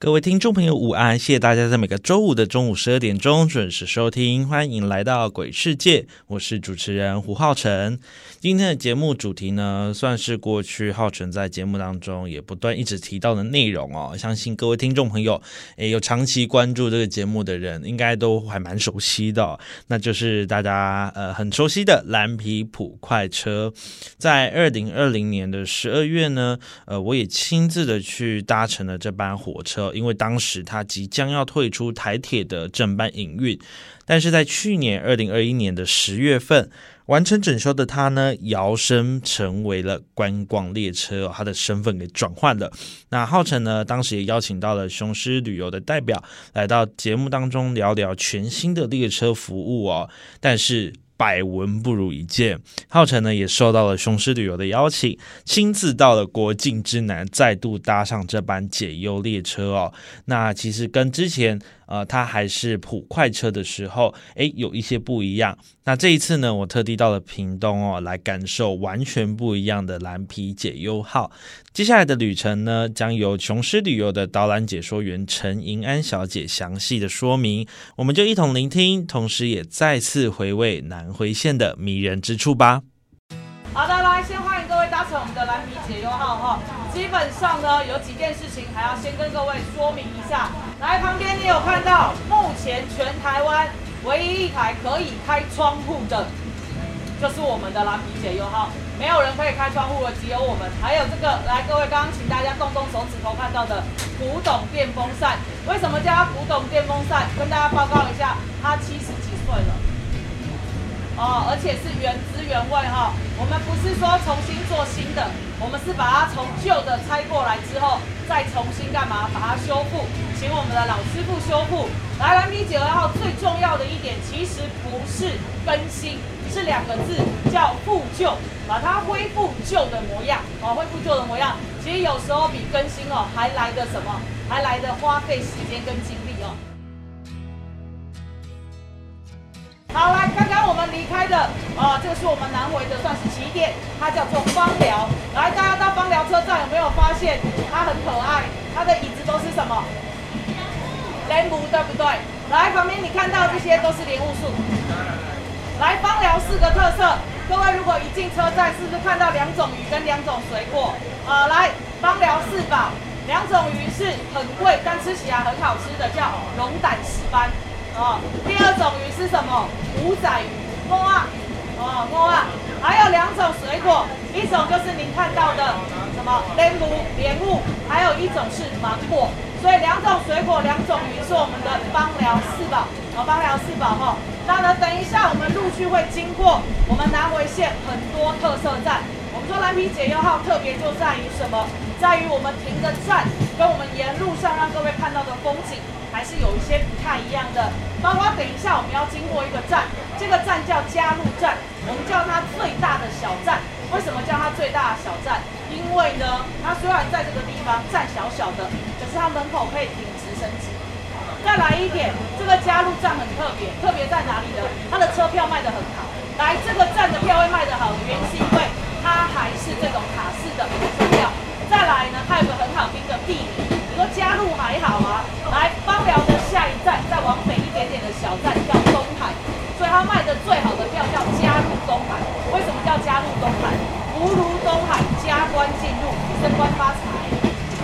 各位听众朋友，午安！谢谢大家在每个周五的中午十二点钟准时收听，欢迎来到鬼世界，我是主持人胡浩辰。今天的节目主题呢，算是过去浩辰在节目当中也不断一直提到的内容哦。相信各位听众朋友，诶，有长期关注这个节目的人，应该都还蛮熟悉的，那就是大家呃很熟悉的蓝皮普快车。在二零二零年的十二月呢，呃，我也亲自的去搭乘了这班火车。因为当时他即将要退出台铁的正班营运，但是在去年二零二一年的十月份完成整修的他呢，摇身成为了观光列车，他的身份给转换了。那浩辰呢，当时也邀请到了雄狮旅游的代表来到节目当中聊聊全新的列车服务哦，但是。百闻不如一见，浩辰呢也受到了雄狮旅游的邀请，亲自到了国境之南，再度搭上这班解忧列车哦。那其实跟之前。呃，他还是普快车的时候，诶，有一些不一样。那这一次呢，我特地到了屏东哦，来感受完全不一样的蓝皮解忧号。接下来的旅程呢，将由雄狮旅游的导览解说员陈银安小姐详细的说明，我们就一同聆听，同时也再次回味南回线的迷人之处吧。好的，来，先欢迎各位搭乘我们的蓝皮解忧号哈。基本上呢，有几件事情还要先跟各位说明一下。来，旁边你有看到，目前全台湾唯一一台可以开窗户的，就是我们的蓝皮解忧号。没有人可以开窗户的，只有我们。还有这个，来，各位刚刚请大家动动手指头看到的古董电风扇，为什么叫它古董电风扇？跟大家报告一下，它七十几岁了。哦，而且是原汁原味哈，我们不是说重新做新的，我们是把它从旧的拆过来之后，再重新干嘛？把它修复，请我们的老师傅修复。来，蓝皮九二号最重要的一点，其实不是更新，是两个字，叫复旧，把它恢复旧的模样，哦，恢复旧的模样，其实有时候比更新哦还来的什么？还来的花费时间跟精力好，来，刚刚我们离开的，啊，这个是我们南回的，算是起点，它叫做芳寮。来，大家到芳寮车站有没有发现它很可爱？它的椅子都是什么？莲雾，对不对？来，旁边你看到这些都是莲雾树。来，芳寮四个特色，各位如果一进车站，是不是看到两种鱼跟两种水果？啊，来，芳寮四宝，两种鱼是很贵，但吃起来很好吃的，叫龙胆石斑。哦，第二种鱼是什么？五仔鱼，摸啊，哦摸啊，还有两种水果，一种就是您看到的什么莲雾，莲雾，还有一种是芒果，所以两种水果，两种鱼是我们的芳疗四宝，哦芳疗四宝哈。那呢，等一下我们陆续会经过我们南回线很多特色站，我们说蓝皮解忧号特别就在于什么？在于我们停的站跟我们沿路上让各位看到的风景。还是有一些不太一样的，包括等一下我们要经过一个站，这个站叫加入站，我们叫它最大的小站。为什么叫它最大的小站？因为呢，它虽然在这个地方站小小的，可是它门口可以停直升机。再来一点，这个加入站很特别，特别在哪里呢？它的车票卖得很好。来，这个站的票会卖得好，原因是因为它还是这种卡式的车票。再来呢，它有个很好听的地名。你说加入还好啊，来芳寮的下一站，再往北一点点的小站叫东海，所以它卖的最好的票叫加入东海。为什么叫加入东海？福如东海，加官进入，升官发财。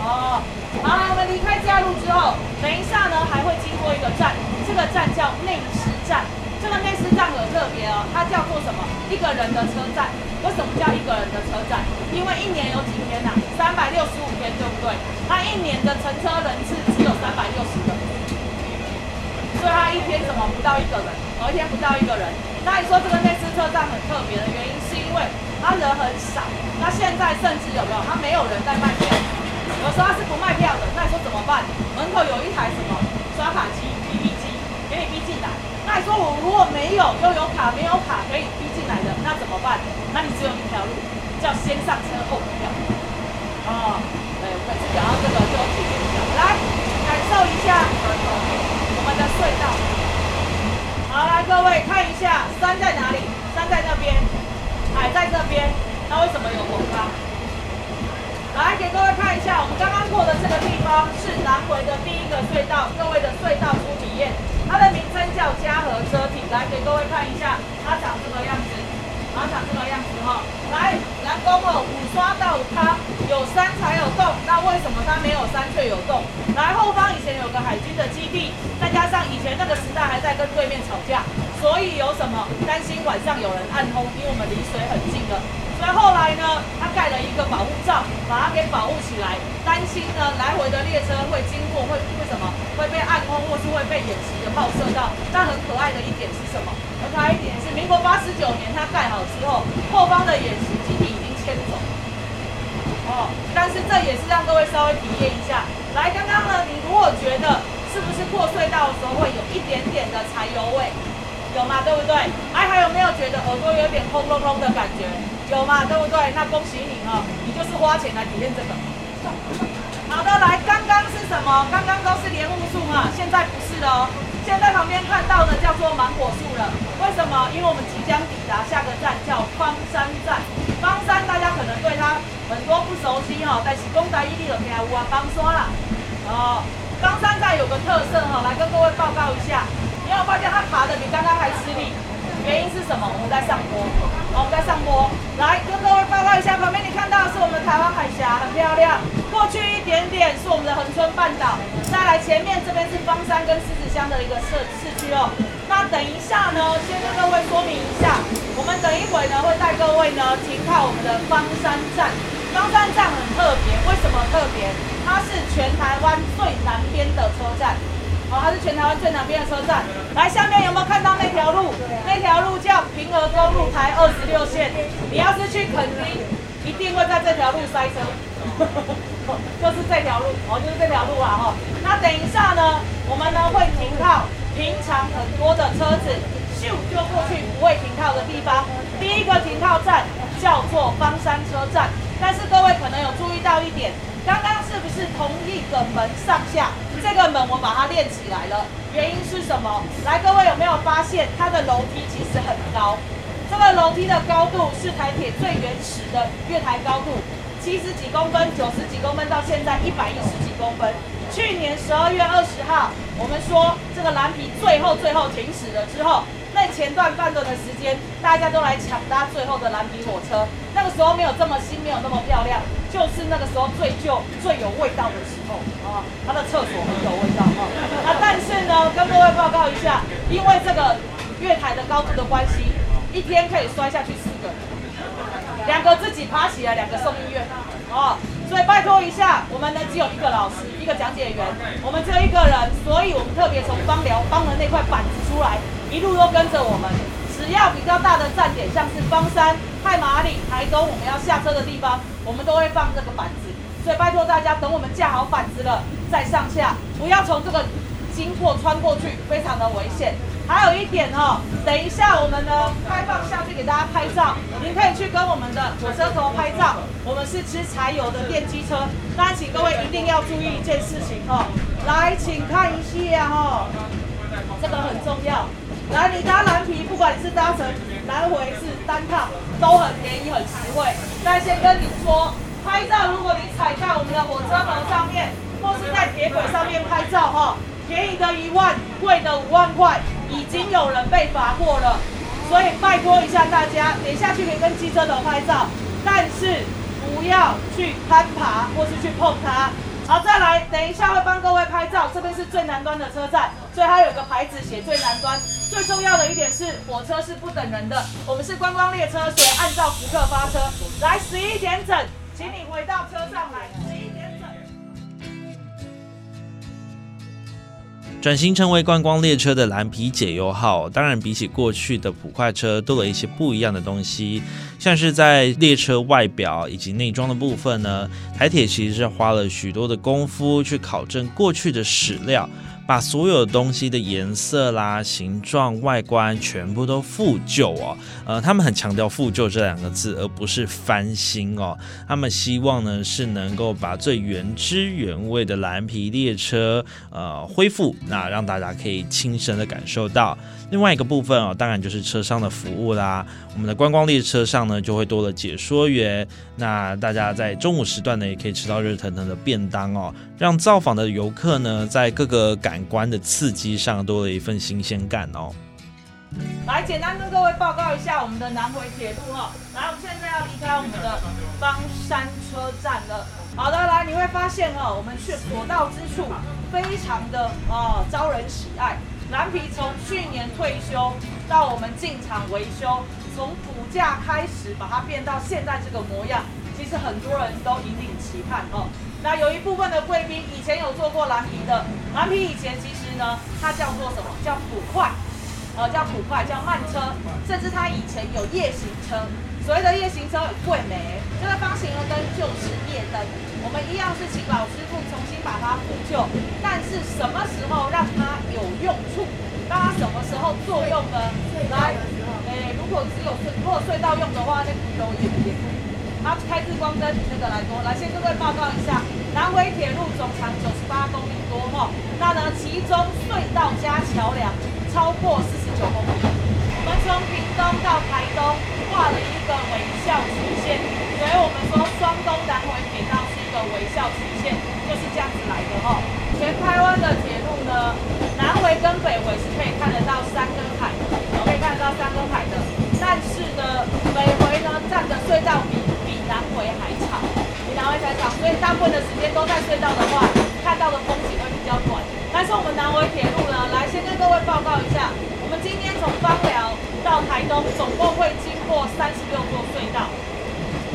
哦，好，我们离开加入之后，等一下呢还会经过一个站，这个站叫内石站。这个内斯站很特别哦，它叫做什么？一个人的车站。为什么叫一个人的车站？因为一年有几天呐？三百六十五天，对不对？它一年的乘车人次只有三百六十个，所以它一天怎么不到一个人？一天不到一个人。那你说这个内斯车站很特别的原因，是因为它人很少。那现在甚至有没有？它没有人在卖票，有时候它是不卖票的。那你说怎么办？门口有一台什么刷卡机、B B 机，给你逼进来。那你说我如果没有又有卡没有卡可以逼进来的，那怎么办？那你只有一条路，叫先上车后补票。哦，对，我每次讲到这个就体验一下，来感受一下我们的隧道。好，来各位看一下山在哪里？山在那边，海在这边。那为什么有火咖？来给各位看一下，我们刚刚过的这个地方是南回的第一个隧道，各位的隧道初体验。它的名称叫嘉禾车体，来给各位看一下，它长这个样子，它长这个样子哈。来，南宫哦，五刷到它有山才有洞，那为什么它没有山却有洞？来，后方以前有个海军的基地，再加上以前那个时代还在跟对面吵架，所以有什么担心晚上有人暗轰，因为我们离水很近的。所以后来呢，他盖了一个保护罩，把它给保护起来，担心呢来回的列车会经过，会为什么会被暗轰，或是会被演习的炮射到。但很可爱的一点是什么？很可爱一点是民国八十九年它盖好之后，后方的演习基地已经迁走。哦，但是这也是让各位稍微体验一下。来，刚刚呢，你如果觉得是不是过隧道的时候会有一点点的柴油味？有吗？对不对？哎，还有没有觉得耳朵有点轰隆隆的感觉？有嘛？对不对？那恭喜你哦，你就是花钱来体验这个。好的，来，刚刚是什么？刚刚都是莲雾树嘛，现在不是了哦。现在旁边看到的叫做芒果树了。为什么？因为我们即将抵达下个站，叫方山站。方山大家可能对它很多不熟悉哈，但是公仔一定有听有啊，方山啦。哦，方山站有个特色哈，来跟各位报告一下。你有发现它爬的比刚刚还吃力？原因是什么？我们在上坡，我们在上坡。来跟各位报告一下，旁边你看到的是我们的台湾海峡，很漂亮。过去一点点是我们的恒春半岛。再来前面这边是方山跟狮子乡的一个市市区哦。那等一下呢，先跟各位说明一下，我们等一会呢会带各位呢停靠我们的方山站。方山站很特别，为什么特别？它是全台湾最南边的车站。哦，它是全台湾最南边的车站。来，下面有没有看到那条路？那条路叫平和公路台二十六线。你要是去垦丁，一定会在这条路塞车，就是这条路，哦，就是这条路啊，哈。那等一下呢，我们呢会停靠平常很多的车子咻就过去不会停靠的地方。第一个停靠站叫做方山车站。但是各位可能有注意到一点，刚刚是不是同一个门上下？这个门我把它练起来了，原因是什么？来，各位有没有发现它的楼梯其实很高？这个楼梯的高度是台铁最原始的月台高度，七十几公分、九十几公分，到现在一百一十几公分。去年十二月二十号，我们说这个蓝皮最后最后停止了之后。在前段半段的时间，大家都来抢搭最后的蓝皮火车。那个时候没有这么新，没有那么漂亮，就是那个时候最旧、最有味道的时候啊。它的厕所很有味道啊。啊，但是呢，跟各位报告一下，因为这个月台的高度的关系，一天可以摔下去四个，两个自己爬起来，两个送医院哦。所以拜托一下，我们呢只有一个老师，一个讲解员，我们只有一个人，所以我们特别从帮寮帮了那块板子出来。一路都跟着我们，只要比较大的站点，像是方山、太麻里、台东，我们要下车的地方，我们都会放这个板子。所以拜托大家，等我们架好板子了再上下，不要从这个经过穿过去，非常的危险。还有一点哦，等一下我们呢开放下去给大家拍照，您可以去跟我们的火车头拍照。我们是吃柴油的电机车，大家请各位一定要注意一件事情哦。来，请看一下哦，这个很重要。来，你搭蓝皮，不管你是搭乘来回是单趟，都很便宜，很实惠。但先跟你说，拍照如果你踩在我们的火车头上面，或是在铁轨上面拍照，哈，便宜的一万，贵的五万块，已经有人被罚过了。所以拜托一下大家，点下去可以跟机车头拍照，但是不要去攀爬或是去碰它。好，再来，等一下会帮各位拍照。这边是最南端的车站，所以它有个牌子写最南端。最重要的一点是，火车是不等人的，我们是观光列车，所以按照时刻发车。来，十一点整，请你回到车上来。十一点整。转型成为观光列车的蓝皮解忧号，当然比起过去的普快车多了一些不一样的东西，像是在列车外表以及内装的部分呢，台铁其实是花了许多的功夫去考证过去的史料。把所有东西的颜色啦、形状、外观全部都复旧哦。呃，他们很强调复旧这两个字，而不是翻新哦。他们希望呢是能够把最原汁原味的蓝皮列车呃恢复，那让大家可以亲身的感受到。另外一个部分哦，当然就是车上的服务啦。我们的观光列车上呢，就会多了解说员，那大家在中午时段呢，也可以吃到热腾腾的便当哦，让造访的游客呢，在各个感官的刺激上多了一份新鲜感哦。来，简单跟各位报告一下我们的南回铁路哦。来，我们现在要离开我们的方山车站了。好的，来，你会发现哦，我们去所到之处，非常的哦招人喜爱。蓝皮从去年退休到我们进场维修，从骨架开始把它变到现在这个模样，其实很多人都引领期盼哦。那有一部分的贵宾以前有做过蓝皮的，蓝皮以前其实呢，它叫做什么叫普快，呃叫普快叫慢车，甚至它以前有夜行车。所谓的夜行车很贵美，这个方形的灯就是夜灯。我们一样是请老师傅重新把它补救，但是什么时候让它有用处？让它什么时候作用呢？来，诶，如果只有隧，如果隧道用的话，那不容易点。它开日光灯那个来多，来先各位报告一下，南回铁路总长九十八公里多哈，那呢其中隧道加桥梁超过四十九公里。我们从屏东到台东画了一个微笑曲线，所以我们说双东南回铁道。是一个微笑曲线就是这样子来的哈。全台湾的铁路呢，南回跟北回是可以看得到三根海，可以看得到三根海的。但是呢，北回呢占的隧道比南回还长，比南回还长，所以大部分的时间都在隧道的话，看到的风景会比较短。但是我们南回铁路呢，来先跟各位报告一下，我们今天从芳寮到台东，总共会经过三十六座隧道，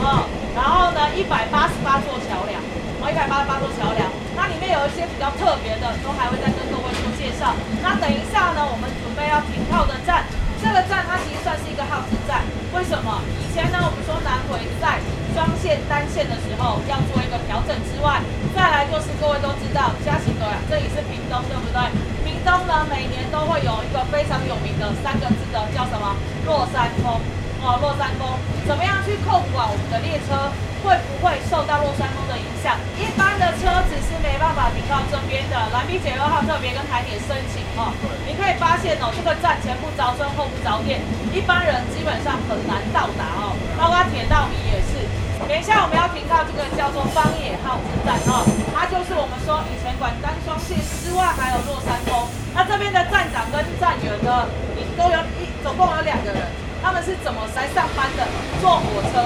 啊。然后呢，一百八十八座桥梁，哦，一百八十八座桥梁，那里面有一些比较特别的，都还会再跟各位做介绍。那等一下呢，我们准备要停靠的站，这个站它其实算是一个号志站。为什么？以前呢，我们说南回在双线单线的时候要做一个调整之外，再来就是各位都知道，嘉兴的，这里是屏东，对不对？屏东呢，每年都会有一个非常有名的三个字的，叫什么？落山风。哦，落山风怎么样去控管我们的列车会不会受到落山风的影响？一般的车子是没办法到这边的。蓝皮解忧号特别跟台铁申请哦，你可以发现哦，这个站前不着村后不着店，一般人基本上很难到达哦。包括铁道迷也是。等一下我们要停到这个叫做方野号之站哦，它就是我们说以前管单双线之外还有落山风。那这边的站长跟站员呢，你都有一总共有两个人。他们是怎么来上班的？坐火车，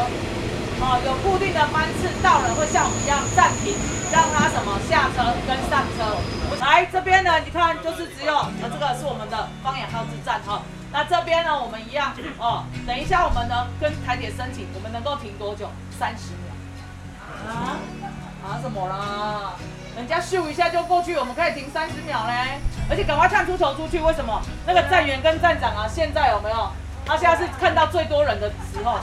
哦，有固定的班次，到了会像我们一样暂停，让他什么下车跟上车。来这边呢，你看就是只有，呃，这个是我们的方眼号之站哈。那这边呢，我们一样哦。等一下我们呢跟台铁申请，我们能够停多久？三十秒。啊？啊什么啦？人家咻一下就过去，我们可以停三十秒嘞。而且赶快探出头出去，为什么？那个站员跟站长啊，现在有没有？他现在是看到最多人的时候。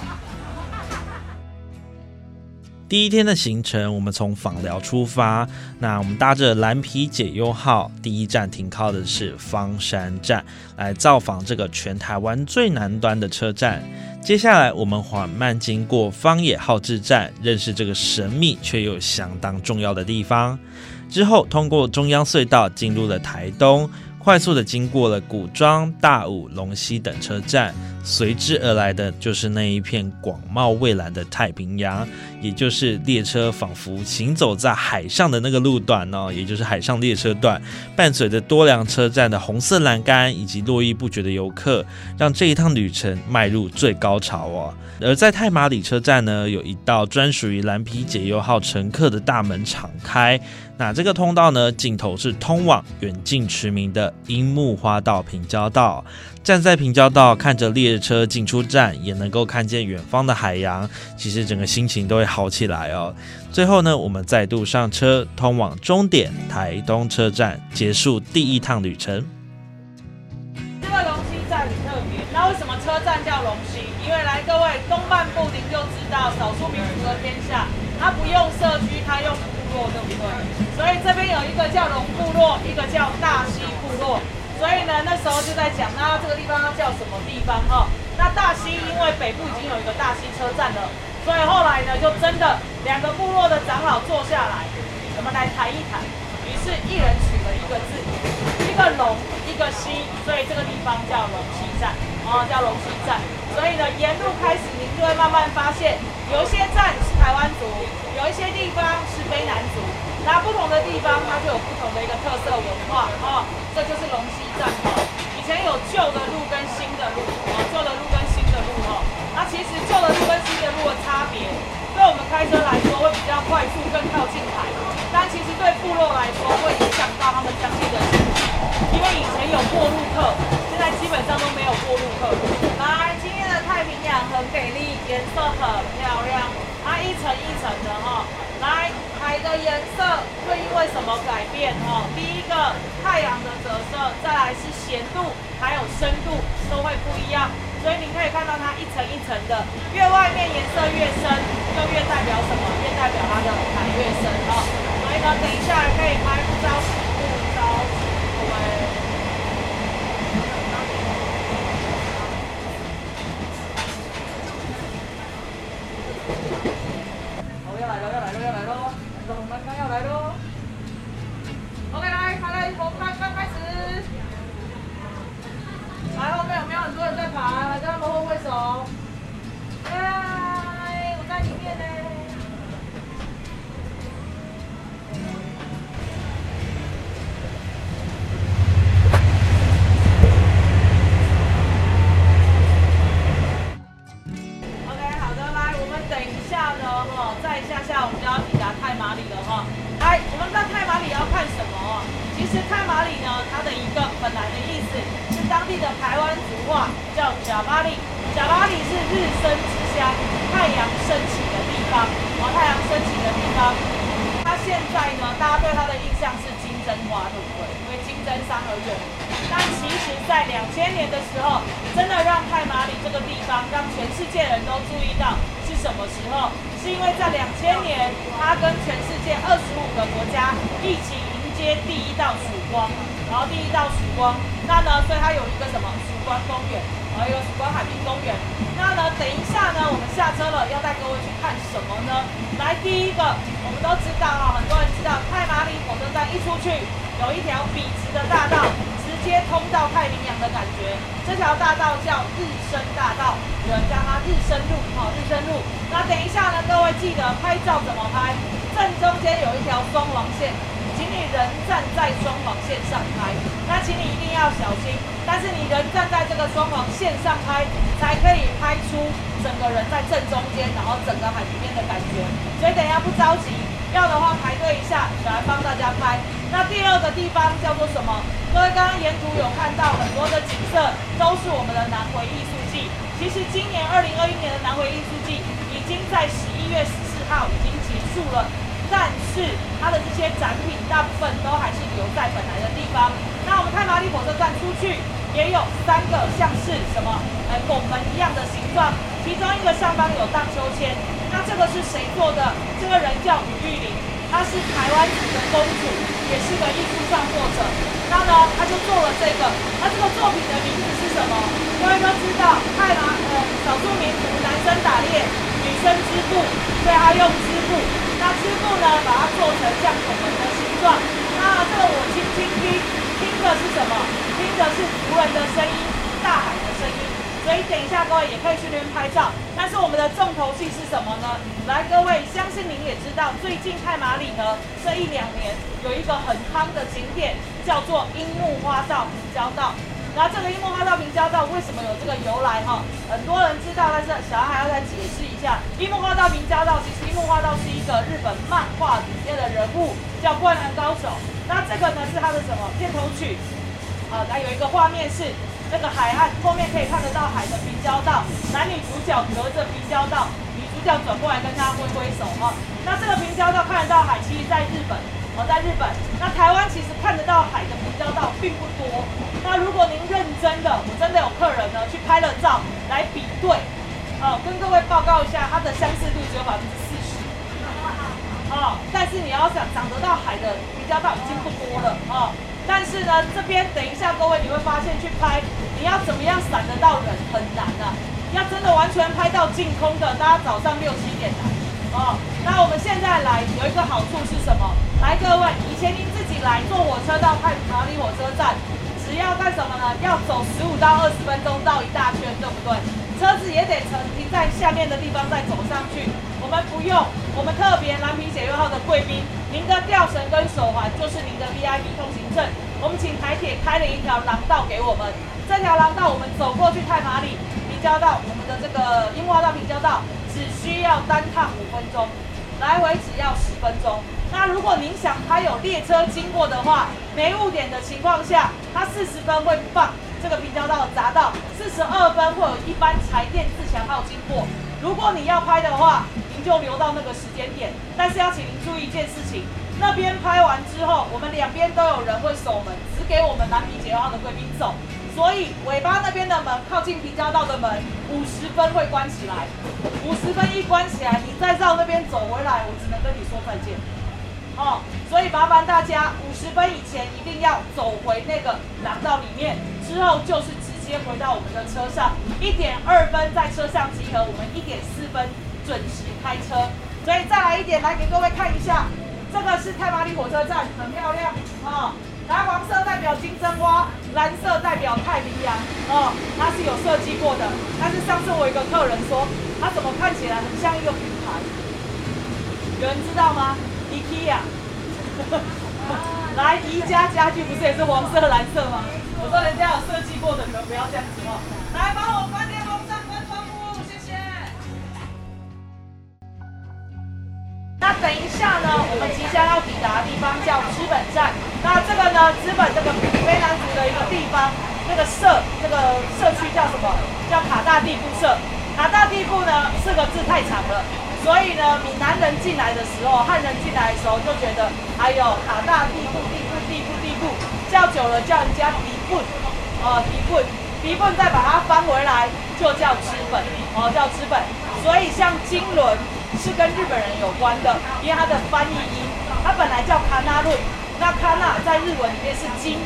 第一天的行程，我们从访寮出发。那我们搭着蓝皮解忧号，第一站停靠的是方山站，来造访这个全台湾最南端的车站。接下来，我们缓慢经过方野号志站，认识这个神秘却又相当重要的地方。之后，通过中央隧道进入了台东。快速的经过了古庄、大武、龙溪等车站，随之而来的就是那一片广袤蔚蓝的太平洋，也就是列车仿佛行走在海上的那个路段哦，也就是海上列车段，伴随着多良车站的红色栏杆以及络绎不绝的游客，让这一趟旅程迈入最高潮哦。而在太马里车站呢，有一道专属于蓝皮解忧号乘客的大门敞开。那这个通道呢，尽头是通往远近驰名的樱木花道平交道。站在平交道看着列车进出站，也能够看见远方的海洋，其实整个心情都会好起来哦。最后呢，我们再度上车，通往终点台东车站，结束第一趟旅程。这个龙溪站很特别，那为什么车站叫龙溪？因为来各位东半部您就知道，少数民族的天下，它不用社区，它用部落，对不对？所以这边有一个叫龙部落，一个叫大溪部落。所以呢，那时候就在讲，那这个地方要叫什么地方哈？那大溪因为北部已经有一个大溪车站了，所以后来呢，就真的两个部落的长老坐下来，我们来谈一谈。于是，一人取了一个字，一个龙，一个溪，所以这个地方叫龙溪站，哦，叫龙溪站。所以呢，沿路开始，您就会慢慢发现，有一些站是台湾族，有一些地方是非南族。那不同的地方，它就有不同的一个特色文化，哦，这就是龙溪站，哦。以前有旧的路跟新的路，哦，旧的路跟新的路，哦。那其实旧的路跟新的路的差别，对我们开车来说会比较快速，更靠近海，但其实对部落来说会影响到他们当地的经济，因为以前有过路客，现在基本上都没有过路客。来，今天的太平洋很美丽，颜色很漂亮，它一层一层的，哈。来，海的颜色会因为什么改变？哦，第一个太阳的折射，再来是咸度，还有深度都会不一样。所以你可以看到它一层一层的，越外面颜色越深，就越代表什么？越代表它的海越深哦。所以呢，等一下可以拍不着急，不着要来喽。OK，来，好来，从开开开始。来，后面有没有很多人在爬？还在他们挥挥手。有一个什么曙光公园还有一个曙光海滨公园。那呢等一下呢我们下车了要带各位去看什么呢？来第一个我们都知道哈很多人知道太麻里火车站一出去有一条笔直的大道直接通到太平洋的感觉这条大道叫日升大道有人叫它日升路哈日升路那等一下呢各位记得拍照怎么拍正中间有一条双黄线请你人站在双黄线上拍，那请你一定要小心。但是你人站在这个双黄线上拍，才可以拍出整个人在正中间，然后整个海平面的感觉。所以等一下不着急，要的话排队一下，来帮大家拍。那第二个地方叫做什么？各位刚刚沿途有看到很多的景色，都是我们的南回艺术季。其实今年二零二一年的南回艺术季已经在十一月十四号已经结束了。但是它的这些展品大部分都还是留在本来的地方。那我们太麻里火车站出去也有三个，像是什么，呃拱门一样的形状，其中一个上方有荡秋千。那这个是谁做的？这个人叫吴玉玲，她是台湾籍的公主，也是个艺术创作者。那呢，她就做了这个。那这个作品的名字是什么？各位都知道，太麻，呃，少数民族男生打猎。女生织布，所以她用织布。那织布呢，把它做成像恐龙的形状。那这个我轻轻听，听的是什么？听的是仆人的声音，大海的声音。所以等一下各位也可以去那边拍照。但是我们的重头戏是什么呢？来，各位，相信您也知道，最近泰马里呢这一两年有一个很夯的景点，叫做樱木花道平交道。那这个樱木花道平交道为什么有这个由来哈？很多人知道，但是小孩还要再解释下。樱木花道平交道，其实樱木花道是一个日本漫画里面的人物，叫灌篮高手。那这个呢是他的什么片头曲？啊，那有一个画面是那个海岸后面可以看得到海的平交道，男女主角隔着平交道，女主角转过来跟他挥挥手哈。那这个平交道看得到海，其实在日本。我在日本，那台湾其实看得到海的平交道并不多。那如果您认真的，我真的有客人呢去拍了照来比对，哦，跟各位报告一下，它的相似度只有百分之四十。哦，但是你要想长得到海的比较到已经不多了哦。但是呢，这边等一下各位你会发现去拍，你要怎么样闪得到人很难啊。要真的完全拍到净空的，大家早上六七点来。哦，那我们现在来有一个好处是什么？来，各位，以前您自己来坐火车到太马里火车站，只要干什么呢？要走十五到二十分钟绕一大圈，对不对？车子也得停停在下面的地方再走上去。我们不用，我们特别蓝皮解忧号的贵宾，您的吊绳跟手环就是您的 VIP 通行证。我们请台铁开了一条廊道给我们，这条廊道我们走过去太麻里平交道，我们的这个樱花道平交道。只需要单趟五分钟，来回只要十分钟。那如果您想它有列车经过的话，没误点的情况下，它四十分会放这个平交道的匝道，四十二分会有一班柴电自强号经过。如果你要拍的话，您就留到那个时间点。但是要请您注意一件事情，那边拍完之后，我们两边都有人会守门，只给我们南皮解号的贵宾走。所以尾巴那边的门，靠近平交道的门，五十分会关起来。五十分一关起来，你再绕那边走回来，我只能跟你说再见。哦，所以麻烦大家，五十分以前一定要走回那个廊道里面，之后就是直接回到我们的车上。一点二分在车上集合，我们一点四分准时开车。所以再来一点，来给各位看一下，这个是太马里火车站，很漂亮啊。蓝黄色代表金针花，蓝色代表太平洋，哦，它是有设计过的。但是上次我一个客人说，它怎么看起来很像一个品牌？有人知道吗？IKEA。来，宜家家具不是也是黄色、蓝色吗？我说人家有设计过的，你们不要这样子哦。来，帮我关电风扇、关窗户，谢谢。那等一下呢，我们即将要抵达的地方叫资本站。那这个呢，资本这个非南族的一个地方，这个社这个社区叫什么？叫卡大地部社。卡大地部呢四个字太长了，所以呢，闽南人进来的时候，汉人进来的时候就觉得，哎呦，卡大地步地步地步地步，叫久了叫人家地部，哦，地部地部再把它翻回来，就叫资本，哦，叫资本。所以像金轮。是跟日本人有关的，因为它的翻译音，它本来叫卡纳论，那卡纳在日文里面是金，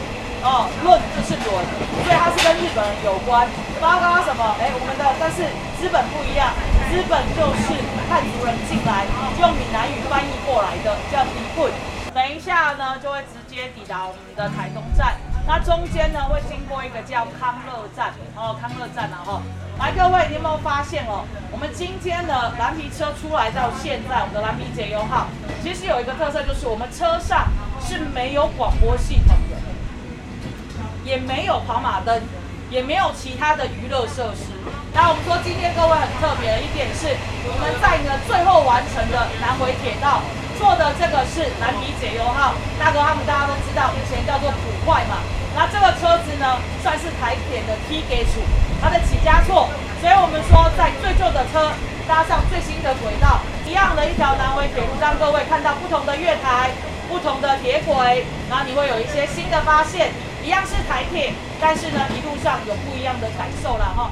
哦，论就是轮，所以它是跟日本人有关。包括什么？哎，我们的但是资本不一样，资本就是汉族人进来用闽南语翻译过来的，叫迪棍。等一下呢，就会直接抵达我们的台东站。那中间呢，会经过一个叫康乐站，哦，康乐站然后。来，各位，你有没有发现哦？我们今天的蓝皮车出来到现在，我们的蓝皮节油号，其实有一个特色，就是我们车上是没有广播系统的，也没有跑马灯，也没有其他的娱乐设施。那我们说今天各位很特别的一点是，我们在呢最后完成的南回铁道坐的这个是蓝皮解忧号，大哥他们大家都知道，以前叫做普快嘛。那这个车子呢，算是台铁的 T 给处，它的起家错，所以我们说在最旧的车搭上最新的轨道，一样的一条南回铁路，让各位看到不同的月台、不同的铁轨，然后你会有一些新的发现。一样是台铁，但是呢，一路上有不一样的感受了哈。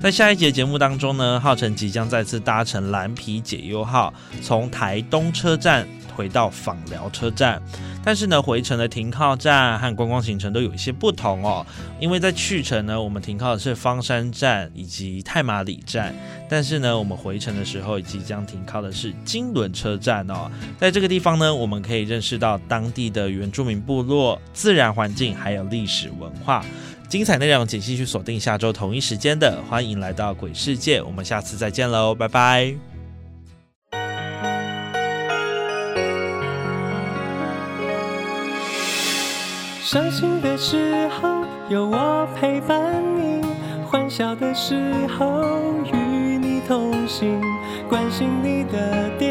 在下一节节目当中呢，浩辰即将再次搭乘蓝皮解忧号，从台东车站。回到访寮车站，但是呢，回程的停靠站和观光行程都有一些不同哦。因为在去程呢，我们停靠的是方山站以及太马里站，但是呢，我们回程的时候即将停靠的是金轮车站哦。在这个地方呢，我们可以认识到当地的原住民部落、自然环境还有历史文化。精彩内容，请继续锁定下周同一时间的，欢迎来到鬼世界，我们下次再见喽，拜拜。伤心的时候有我陪伴你，欢笑的时候与你同行，关心你的点